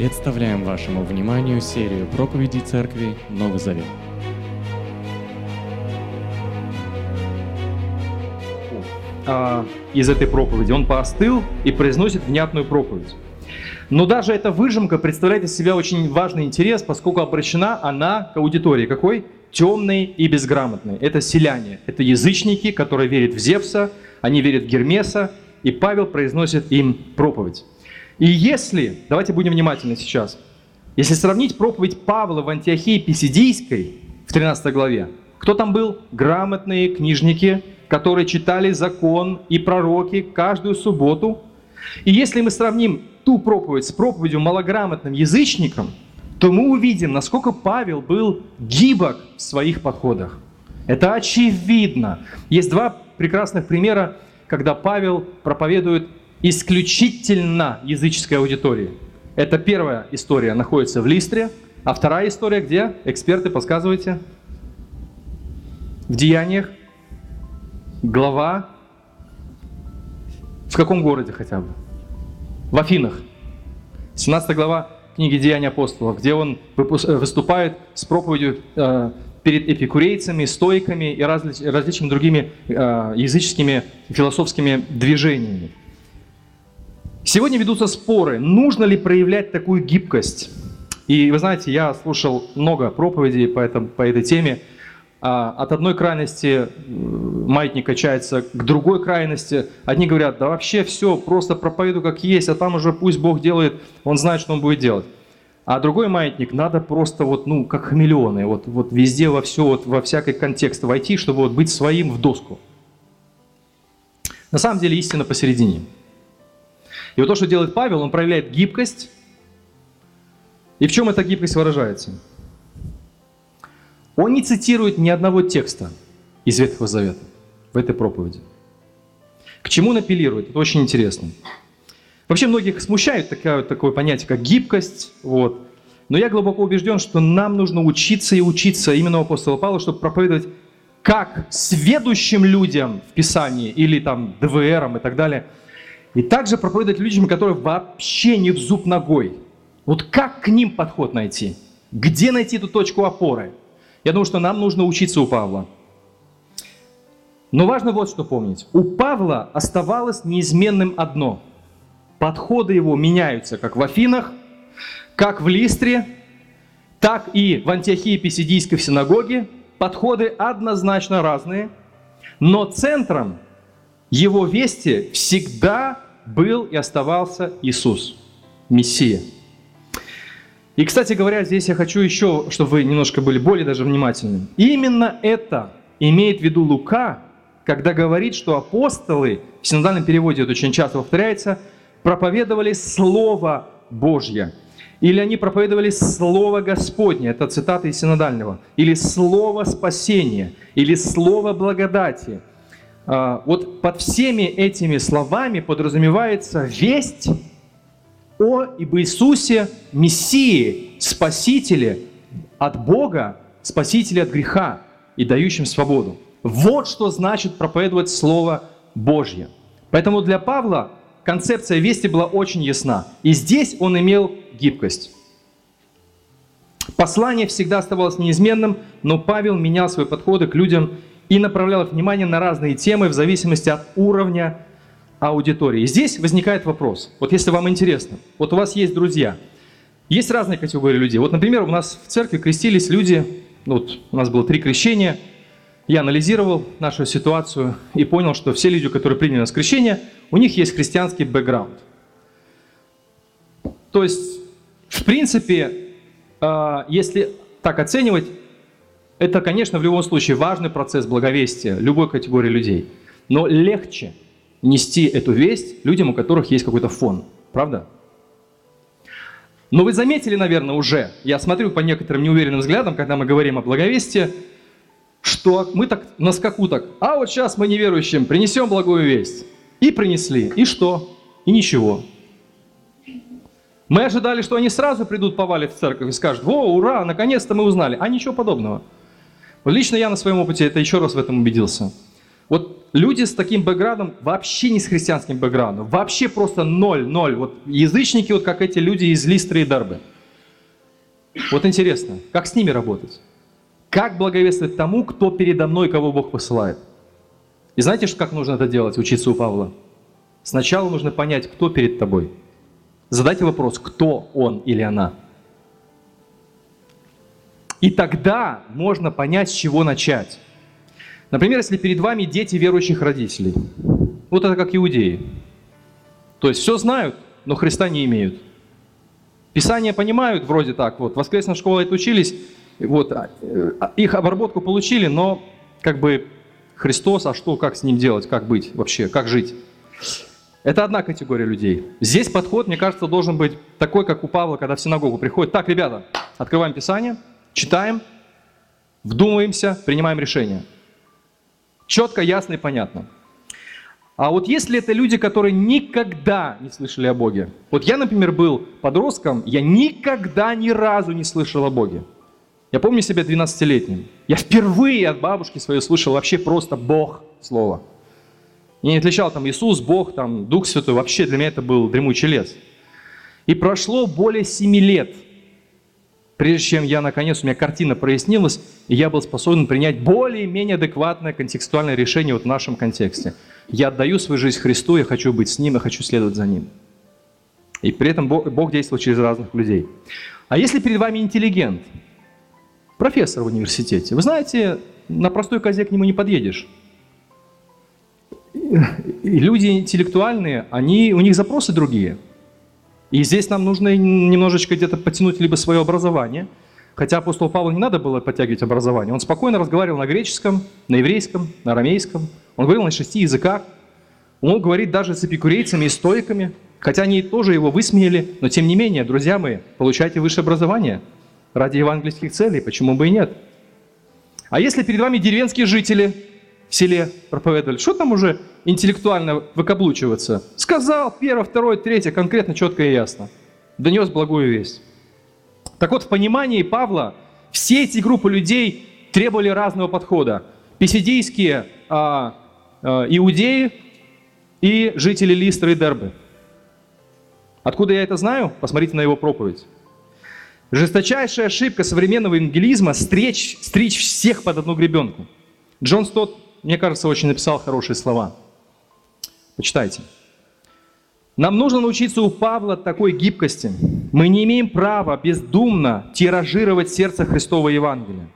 Представляем вашему вниманию серию проповедей Церкви Новый Завет. а, из этой проповеди. Он поостыл и произносит внятную проповедь. Но даже эта выжимка представляет из себя очень важный интерес, поскольку обращена она к аудитории. Какой? Темной и безграмотной. Это селяне, это язычники, которые верят в Зевса, они верят в Гермеса, и Павел произносит им проповедь. И если, давайте будем внимательны сейчас, если сравнить проповедь Павла в Антиохии Писидийской в 13 главе, кто там был? Грамотные книжники, которые читали закон и пророки каждую субботу. И если мы сравним ту проповедь с проповедью малограмотным язычникам, то мы увидим, насколько Павел был гибок в своих подходах. Это очевидно. Есть два прекрасных примера, когда Павел проповедует исключительно языческой аудитории. Это первая история находится в Листре, а вторая история где? Эксперты, подсказывайте. В Деяниях. Глава. В каком городе хотя бы? В Афинах. 17 глава книги Деяний апостолов, где он выступает с проповедью э, перед эпикурейцами, стойками и разли, различными другими э, языческими философскими движениями. Сегодня ведутся споры, нужно ли проявлять такую гибкость. И вы знаете, я слушал много проповедей по, этом, по этой теме. А, от одной крайности маятник качается к другой крайности. Одни говорят, да вообще все, просто проповедуй как есть, а там уже пусть Бог делает, Он знает, что Он будет делать. А другой маятник, надо просто вот, ну, как хамелеоны, вот, вот везде во все, вот во всякий контекст войти, чтобы вот быть своим в доску. На самом деле истина посередине – и вот то, что делает Павел, он проявляет гибкость. И в чем эта гибкость выражается? Он не цитирует ни одного текста из Ветхого Завета в этой проповеди. К чему он апеллирует? Это очень интересно. Вообще многих смущает такое, такое понятие, как гибкость. Вот. Но я глубоко убежден, что нам нужно учиться и учиться именно у апостола Павла, чтобы проповедовать как сведущим людям в Писании или там ДВРам и так далее – и также проповедовать людям, которые вообще не в зуб ногой. Вот как к ним подход найти? Где найти эту точку опоры? Я думаю, что нам нужно учиться у Павла. Но важно вот что помнить. У Павла оставалось неизменным одно. Подходы его меняются как в Афинах, как в Листре, так и в Антиохии Писидийской синагоге. Подходы однозначно разные, но центром его вести всегда был и оставался Иисус, Мессия. И, кстати говоря, здесь я хочу еще, чтобы вы немножко были более даже внимательны. Именно это имеет в виду Лука, когда говорит, что апостолы, в синодальном переводе это очень часто повторяется, проповедовали Слово Божье. Или они проповедовали Слово Господне, это цитата из синодального. Или Слово спасения, или Слово благодати – вот под всеми этими словами подразумевается весть о ибо Иисусе Мессии, Спасителе от Бога, Спасителе от греха и дающим свободу. Вот что значит проповедовать Слово Божье. Поэтому для Павла концепция вести была очень ясна. И здесь он имел гибкость. Послание всегда оставалось неизменным, но Павел менял свои подходы к людям и направлял внимание на разные темы в зависимости от уровня аудитории. Здесь возникает вопрос, вот если вам интересно, вот у вас есть друзья, есть разные категории людей. Вот, например, у нас в церкви крестились люди, ну вот у нас было три крещения, я анализировал нашу ситуацию и понял, что все люди, которые приняли нас крещение, у них есть христианский бэкграунд. То есть, в принципе, а, если так оценивать, это, конечно, в любом случае важный процесс благовестия любой категории людей. Но легче нести эту весть людям, у которых есть какой-то фон. Правда? Но вы заметили, наверное, уже, я смотрю по некоторым неуверенным взглядам, когда мы говорим о благовестии, что мы так на скаку так, а вот сейчас мы неверующим принесем благую весть. И принесли. И что? И ничего. Мы ожидали, что они сразу придут, повалят в церковь и скажут, о, ура, наконец-то мы узнали. А ничего подобного. Лично я на своем опыте это еще раз в этом убедился. Вот люди с таким бэкграундом, вообще не с христианским бэкграундом, вообще просто ноль, ноль. Вот язычники, вот как эти люди из Листры и Дарбы. Вот интересно, как с ними работать? Как благовествовать тому, кто передо мной, кого Бог посылает? И знаете, как нужно это делать, учиться у Павла? Сначала нужно понять, кто перед тобой. Задайте вопрос, кто он или она. И тогда можно понять, с чего начать. Например, если перед вами дети верующих родителей. Вот это как иудеи. То есть все знают, но Христа не имеют. Писание понимают вроде так, вот, воскресная школа учились, вот, а, а, их обработку получили, но как бы Христос, а что, как с ним делать, как быть вообще, как жить? Это одна категория людей. Здесь подход, мне кажется, должен быть такой, как у Павла, когда в синагогу приходит. Так, ребята, открываем Писание, читаем, вдумываемся, принимаем решение. Четко, ясно и понятно. А вот если это люди, которые никогда не слышали о Боге. Вот я, например, был подростком, я никогда ни разу не слышал о Боге. Я помню себя 12-летним. Я впервые от бабушки своей слышал вообще просто Бог слово. Я не отличал там Иисус, Бог, там Дух Святой. Вообще для меня это был дремучий лес. И прошло более семи лет, прежде чем я, наконец, у меня картина прояснилась, и я был способен принять более-менее адекватное контекстуальное решение вот в нашем контексте. Я отдаю свою жизнь Христу, я хочу быть с Ним, я хочу следовать за Ним. И при этом Бог, Бог действует через разных людей. А если перед вами интеллигент, профессор в университете, вы знаете, на простой козе к нему не подъедешь. И люди интеллектуальные, они, у них запросы другие. И здесь нам нужно немножечко где-то потянуть либо свое образование, хотя апостолу Павлу не надо было подтягивать образование. Он спокойно разговаривал на греческом, на еврейском, на арамейском. Он говорил на шести языках. Он мог говорить даже с эпикурейцами и стоиками, хотя они тоже его высмеяли. Но тем не менее, друзья мои, получайте высшее образование ради евангельских целей, почему бы и нет. А если перед вами деревенские жители, селе проповедовали. Что там уже интеллектуально выкаблучиваться? Сказал первое, второе, третье, конкретно, четко и ясно. Донес благую весть. Так вот, в понимании Павла все эти группы людей требовали разного подхода. Писидийские а, а, иудеи и жители Листры и Дербы. Откуда я это знаю? Посмотрите на его проповедь. Жесточайшая ошибка современного евангелизма – стричь, всех под одну гребенку. Джон Стот мне кажется, очень написал хорошие слова. Почитайте. Нам нужно научиться у Павла такой гибкости. Мы не имеем права бездумно тиражировать сердце Христова Евангелия.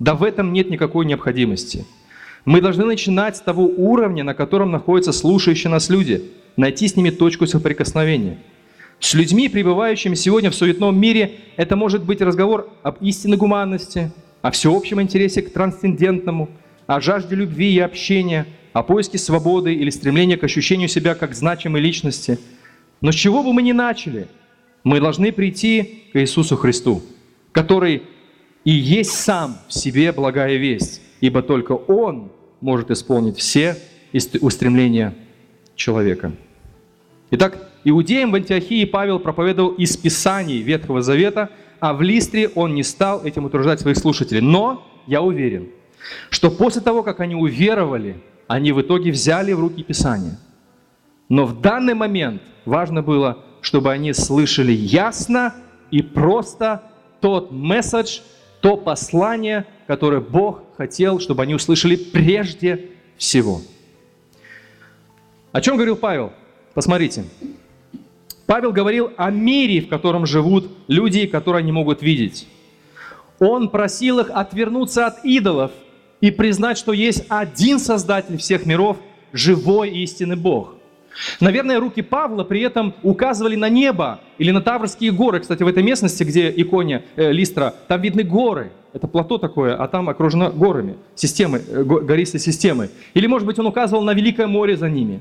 Да в этом нет никакой необходимости. Мы должны начинать с того уровня, на котором находятся слушающие нас люди, найти с ними точку соприкосновения. С людьми, пребывающими сегодня в суетном мире, это может быть разговор об истинной гуманности, о всеобщем интересе к трансцендентному – о жажде любви и общения, о поиске свободы или стремлении к ощущению себя как значимой личности. Но с чего бы мы ни начали, мы должны прийти к Иисусу Христу, который и есть сам в себе благая весть, ибо только Он может исполнить все устремления человека. Итак, иудеям в Антиохии Павел проповедовал из Писаний Ветхого Завета, а в Листре он не стал этим утверждать своих слушателей. Но я уверен – что после того, как они уверовали, они в итоге взяли в руки Писание. Но в данный момент важно было, чтобы они слышали ясно и просто тот месседж, то послание, которое Бог хотел, чтобы они услышали прежде всего. О чем говорил Павел? Посмотрите. Павел говорил о мире, в котором живут люди, которые не могут видеть. Он просил их отвернуться от идолов – и признать, что есть один Создатель всех миров, живой истинный Бог. Наверное, руки Павла при этом указывали на небо или на Таврские горы. Кстати, в этой местности, где иконе э, Листра, там видны горы. Это плато такое, а там окружено горами, системой, э, гористой системой. Или, может быть, он указывал на Великое море за ними.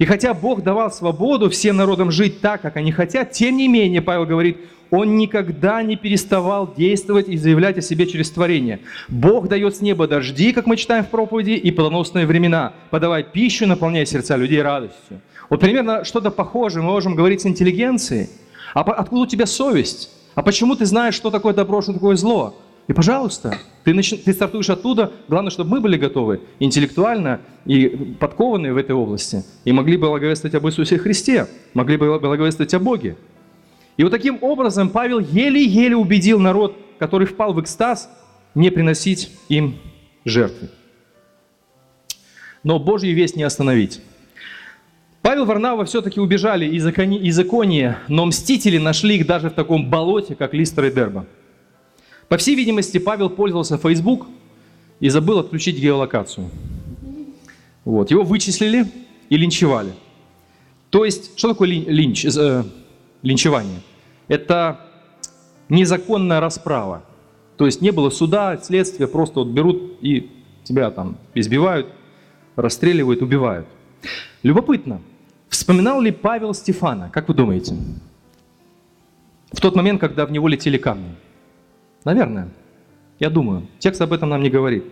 И хотя Бог давал свободу всем народам жить так, как они хотят, тем не менее, Павел говорит, он никогда не переставал действовать и заявлять о себе через творение. Бог дает с неба дожди, как мы читаем в проповеди, и плодоносные времена, подавая пищу, наполняя сердца людей радостью. Вот примерно что-то похожее мы можем говорить с интеллигенцией. А откуда у тебя совесть? А почему ты знаешь, что такое добро, что такое зло? И, пожалуйста, ты, нач... ты стартуешь оттуда. Главное, чтобы мы были готовы интеллектуально и подкованы в этой области. И могли бы благовествовать об Иисусе Христе. Могли бы благовествовать о Боге. И вот таким образом Павел еле-еле убедил народ, который впал в экстаз, не приносить им жертвы. Но Божью весть не остановить. Павел Варнава все-таки убежали из, из икония, но мстители нашли их даже в таком болоте, как Листер и Дерба. По всей видимости, Павел пользовался Facebook и забыл отключить геолокацию. Вот. Его вычислили и линчевали. То есть, что такое линч, э, линчевание? Это незаконная расправа. То есть не было суда, следствия, просто вот берут и тебя там избивают, расстреливают, убивают. Любопытно, вспоминал ли Павел Стефана, как вы думаете? В тот момент, когда в него летели камни. Наверное. Я думаю. Текст об этом нам не говорит.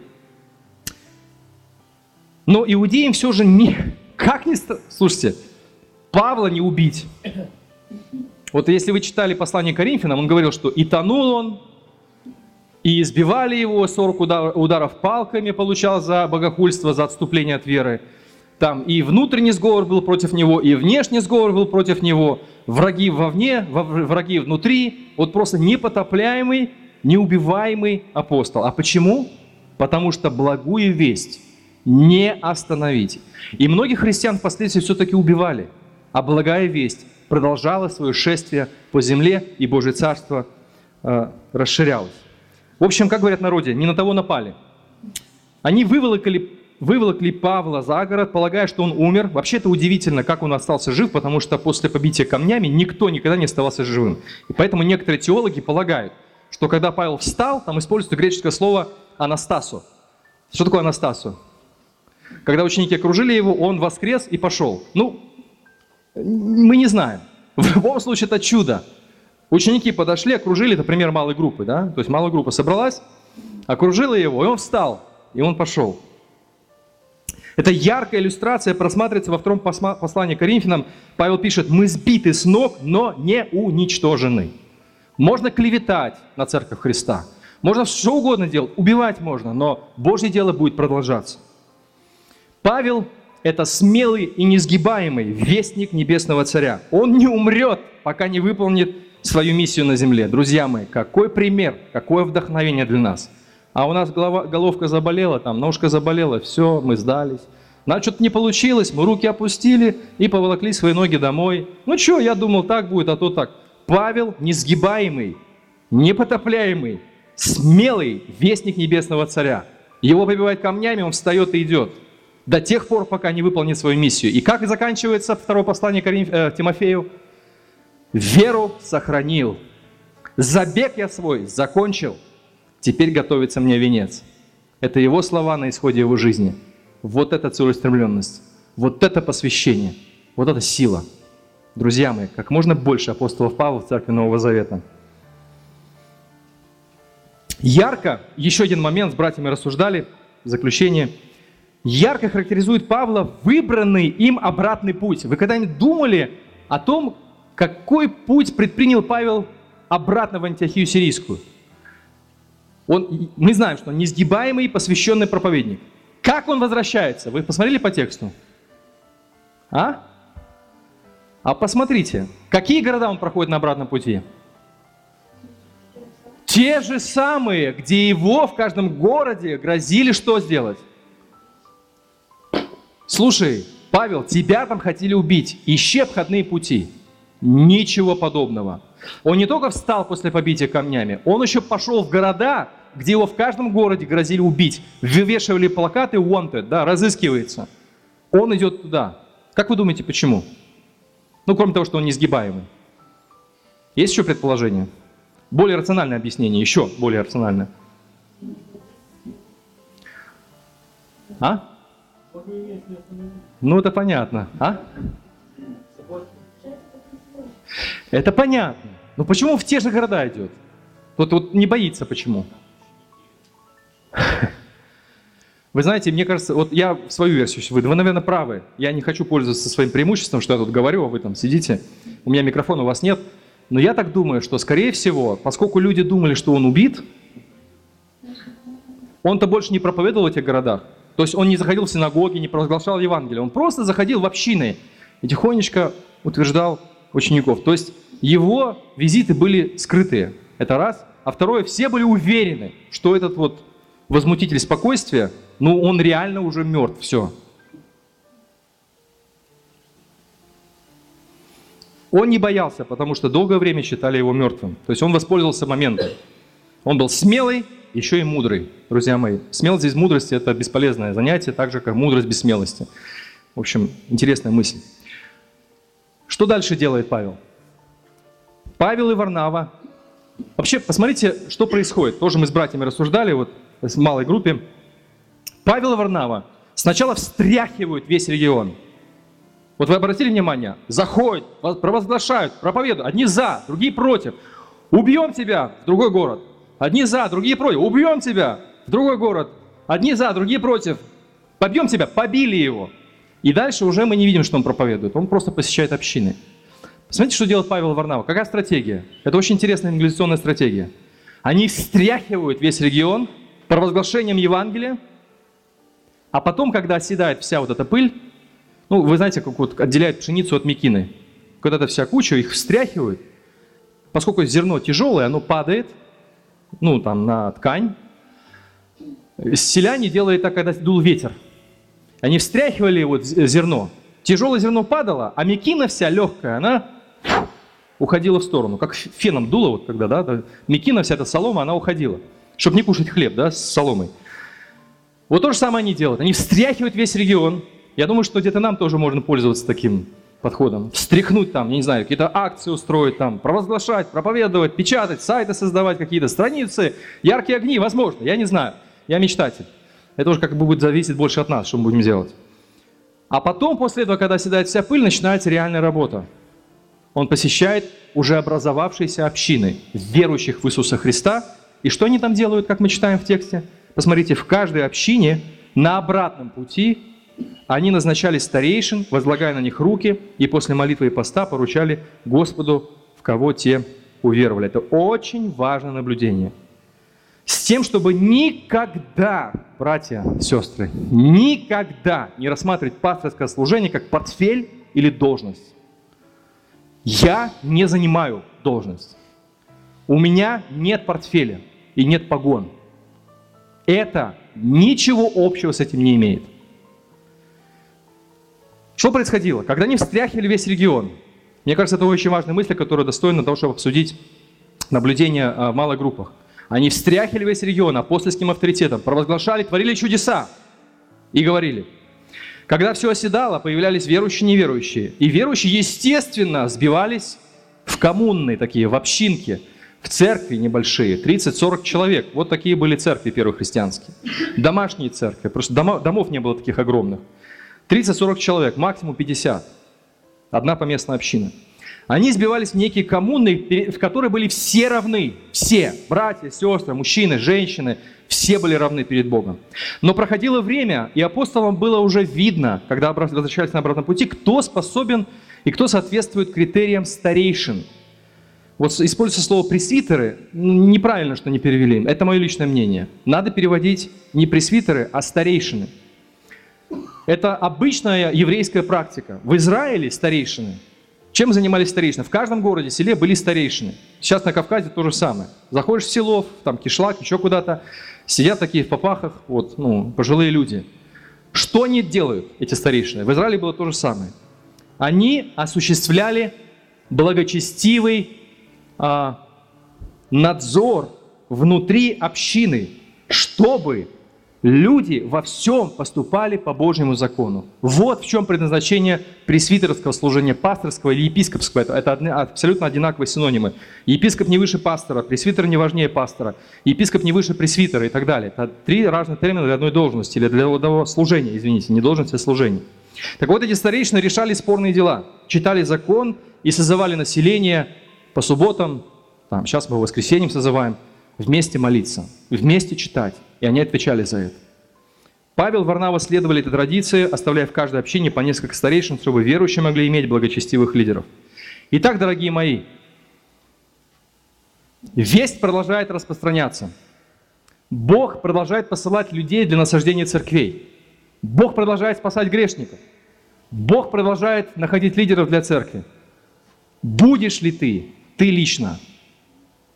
Но иудеям все же не... Как не... Слушайте, Павла не убить. Вот если вы читали послание Коринфянам, он говорил, что и тонул он, и избивали его, 40 ударов палками получал за богохульство, за отступление от веры. Там и внутренний сговор был против него, и внешний сговор был против него. Враги вовне, враги внутри. Вот просто непотопляемый, неубиваемый апостол. А почему? Потому что благую весть не остановить. И многих христиан впоследствии все-таки убивали. А благая весть продолжала свое шествие по земле, и Божье Царство э, расширялось. В общем, как говорят народе, не на того напали. Они выволокли, выволокли Павла за город, полагая, что он умер. Вообще это удивительно, как он остался жив, потому что после побития камнями никто никогда не оставался живым. И поэтому некоторые теологи полагают, что когда Павел встал, там используется греческое слово «анастасу». Что такое «анастасу»? Когда ученики окружили его, он воскрес и пошел. Ну, мы не знаем. В любом случае это чудо. Ученики подошли, окружили, это пример малой группы, да? То есть малая группа собралась, окружила его, и он встал, и он пошел. Это яркая иллюстрация просматривается во втором послании Коринфянам. Павел пишет, мы сбиты с ног, но не уничтожены. Можно клеветать на церковь Христа. Можно что угодно делать, убивать можно, но Божье дело будет продолжаться. Павел это смелый и несгибаемый вестник Небесного Царя. Он не умрет, пока не выполнит свою миссию на земле. Друзья мои, какой пример, какое вдохновение для нас. А у нас голова, головка заболела, там ножка заболела, все, мы сдались. Нам что-то не получилось, мы руки опустили и поволокли свои ноги домой. Ну что, я думал, так будет, а то так. Павел несгибаемый, непотопляемый, смелый вестник Небесного Царя. Его побивают камнями, он встает и идет до тех пор, пока не выполнит свою миссию. И как заканчивается второе послание Коринф... э, Тимофею? Веру сохранил. Забег я свой закончил. Теперь готовится мне венец. Это его слова на исходе его жизни. Вот это целеустремленность. Вот это посвящение. Вот это сила. Друзья мои, как можно больше апостолов Павла в Церкви Нового Завета. Ярко, еще один момент, с братьями рассуждали, заключение – ярко характеризует Павла выбранный им обратный путь. Вы когда-нибудь думали о том, какой путь предпринял Павел обратно в Антиохию Сирийскую? Он, мы знаем, что он несгибаемый посвященный проповедник. Как он возвращается? Вы посмотрели по тексту? А? А посмотрите, какие города он проходит на обратном пути? Те же самые, где его в каждом городе грозили что сделать? Слушай, Павел, тебя там хотели убить, ищи обходные пути. Ничего подобного. Он не только встал после побития камнями, он еще пошел в города, где его в каждом городе грозили убить. Вывешивали плакаты wanted, да, разыскивается. Он идет туда. Как вы думаете, почему? Ну, кроме того, что он несгибаемый. Есть еще предположение? Более рациональное объяснение, еще более рациональное. А? Ну, это понятно. А? Это понятно. Но почему в те же города идет? Вот, вот не боится почему. Вы знаете, мне кажется, вот я свою версию выйду. Вы, наверное, правы. Я не хочу пользоваться своим преимуществом, что я тут говорю, а вы там сидите. У меня микрофона у вас нет. Но я так думаю, что, скорее всего, поскольку люди думали, что он убит, Он-то больше не проповедовал в этих городах. То есть он не заходил в синагоги, не провозглашал Евангелие. Он просто заходил в общины и тихонечко утверждал учеников. То есть его визиты были скрытые. Это раз. А второе, все были уверены, что этот вот возмутитель спокойствия, ну он реально уже мертв. Все. Он не боялся, потому что долгое время считали его мертвым. То есть он воспользовался моментом. Он был смелый, еще и мудрый, друзья мои. Смелость без мудрости – это бесполезное занятие, так же, как мудрость без смелости. В общем, интересная мысль. Что дальше делает Павел? Павел и Варнава. Вообще, посмотрите, что происходит. Тоже мы с братьями рассуждали, вот в малой группе. Павел и Варнава сначала встряхивают весь регион. Вот вы обратили внимание? Заходят, провозглашают, проповедуют. Одни за, другие против. Убьем тебя в другой город. Одни за, другие против. Убьем тебя в другой город. Одни за, другие против. Побьем тебя, побили его. И дальше уже мы не видим, что он проповедует. Он просто посещает общины. Посмотрите, что делает Павел Варнава. Какая стратегия? Это очень интересная инвестиционная стратегия. Они встряхивают весь регион провозглашением Евангелия, а потом, когда оседает вся вот эта пыль, ну, вы знаете, как вот отделяют пшеницу от мекины. Когда эта вся куча, их встряхивают. Поскольку зерно тяжелое, оно падает, ну, там, на ткань. Селяне делали так, когда дул ветер. Они встряхивали вот зерно. Тяжелое зерно падало, а мекина вся легкая, она уходила в сторону. Как феном дуло, вот когда, да, мекина вся эта солома, она уходила. Чтобы не кушать хлеб, да, с соломой. Вот то же самое они делают. Они встряхивают весь регион. Я думаю, что где-то нам тоже можно пользоваться таким подходом. Встряхнуть там, я не знаю, какие-то акции устроить там, провозглашать, проповедовать, печатать, сайты создавать какие-то, страницы, яркие огни, возможно, я не знаю. Я мечтатель. Это уже как бы будет зависеть больше от нас, что мы будем делать. А потом, после этого, когда седает вся пыль, начинается реальная работа. Он посещает уже образовавшиеся общины, верующих в Иисуса Христа. И что они там делают, как мы читаем в тексте? Посмотрите, в каждой общине на обратном пути они назначали старейшин, возлагая на них руки, и после молитвы и поста поручали Господу, в кого те уверовали. Это очень важное наблюдение – с тем, чтобы никогда, братья, сестры, никогда не рассматривать пасторское служение как портфель или должность. Я не занимаю должность. У меня нет портфеля и нет погон. Это ничего общего с этим не имеет. Что происходило? Когда они встряхивали весь регион, мне кажется, это очень важная мысль, которая достойна того, чтобы обсудить наблюдение а, в малых группах. Они встряхивали весь регион апостольским авторитетом, провозглашали, творили чудеса и говорили. Когда все оседало, появлялись верующие и неверующие. И верующие, естественно, сбивались в коммунные такие, в общинки, в церкви небольшие, 30-40 человек. Вот такие были церкви первые христианские. Домашние церкви, просто дома, домов не было таких огромных. 30-40 человек, максимум 50. Одна поместная община. Они сбивались в некие коммуны, в которые были все равны. Все. Братья, сестры, мужчины, женщины. Все были равны перед Богом. Но проходило время, и апостолам было уже видно, когда возвращались на обратном пути, кто способен и кто соответствует критериям старейшин. Вот используется слово пресвитеры, ну, неправильно, что не перевели. Это мое личное мнение. Надо переводить не пресвитеры, а старейшины. Это обычная еврейская практика. В Израиле старейшины – чем занимались старейшины? В каждом городе, селе были старейшины. Сейчас на Кавказе то же самое. Заходишь в село, там кишлак, еще куда-то, сидят такие в попахах, вот, ну, пожилые люди. Что они делают, эти старейшины? В Израиле было то же самое. Они осуществляли благочестивый а, надзор внутри общины, чтобы люди во всем поступали по Божьему закону. Вот в чем предназначение пресвитерского служения, пасторского или епископского. Это, это абсолютно одинаковые синонимы. Епископ не выше пастора, пресвитер не важнее пастора, епископ не выше пресвитера и так далее. Это три разных термина для одной должности, или для одного служения, извините, не должности, а служения. Так вот, эти старейшины решали спорные дела, читали закон и созывали население по субботам, там, сейчас мы воскресеньем созываем, вместе молиться, вместе читать. И они отвечали за это. Павел и Варнава следовали этой традиции, оставляя в каждой общине по несколько старейшин, чтобы верующие могли иметь благочестивых лидеров. Итак, дорогие мои, весть продолжает распространяться. Бог продолжает посылать людей для насаждения церквей. Бог продолжает спасать грешников. Бог продолжает находить лидеров для церкви. Будешь ли ты, ты лично,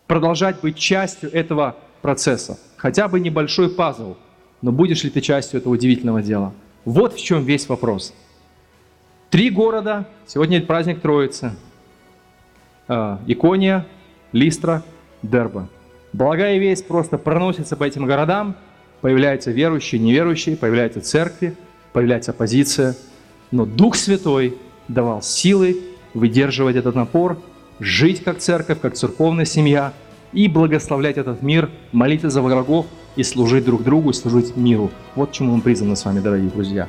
продолжать быть частью этого процесса? Хотя бы небольшой пазл, но будешь ли ты частью этого удивительного дела? Вот в чем весь вопрос. Три города, сегодня праздник Троицы. А, Икония, Листра, Дерба. Благая весть просто проносится по этим городам, появляются верующие, неверующие, появляются церкви, появляется оппозиция. Но Дух Святой давал силы выдерживать этот напор, жить как церковь, как церковная семья и благословлять этот мир, молиться за врагов и служить друг другу, и служить миру. Вот чему мы призваны с вами, дорогие друзья.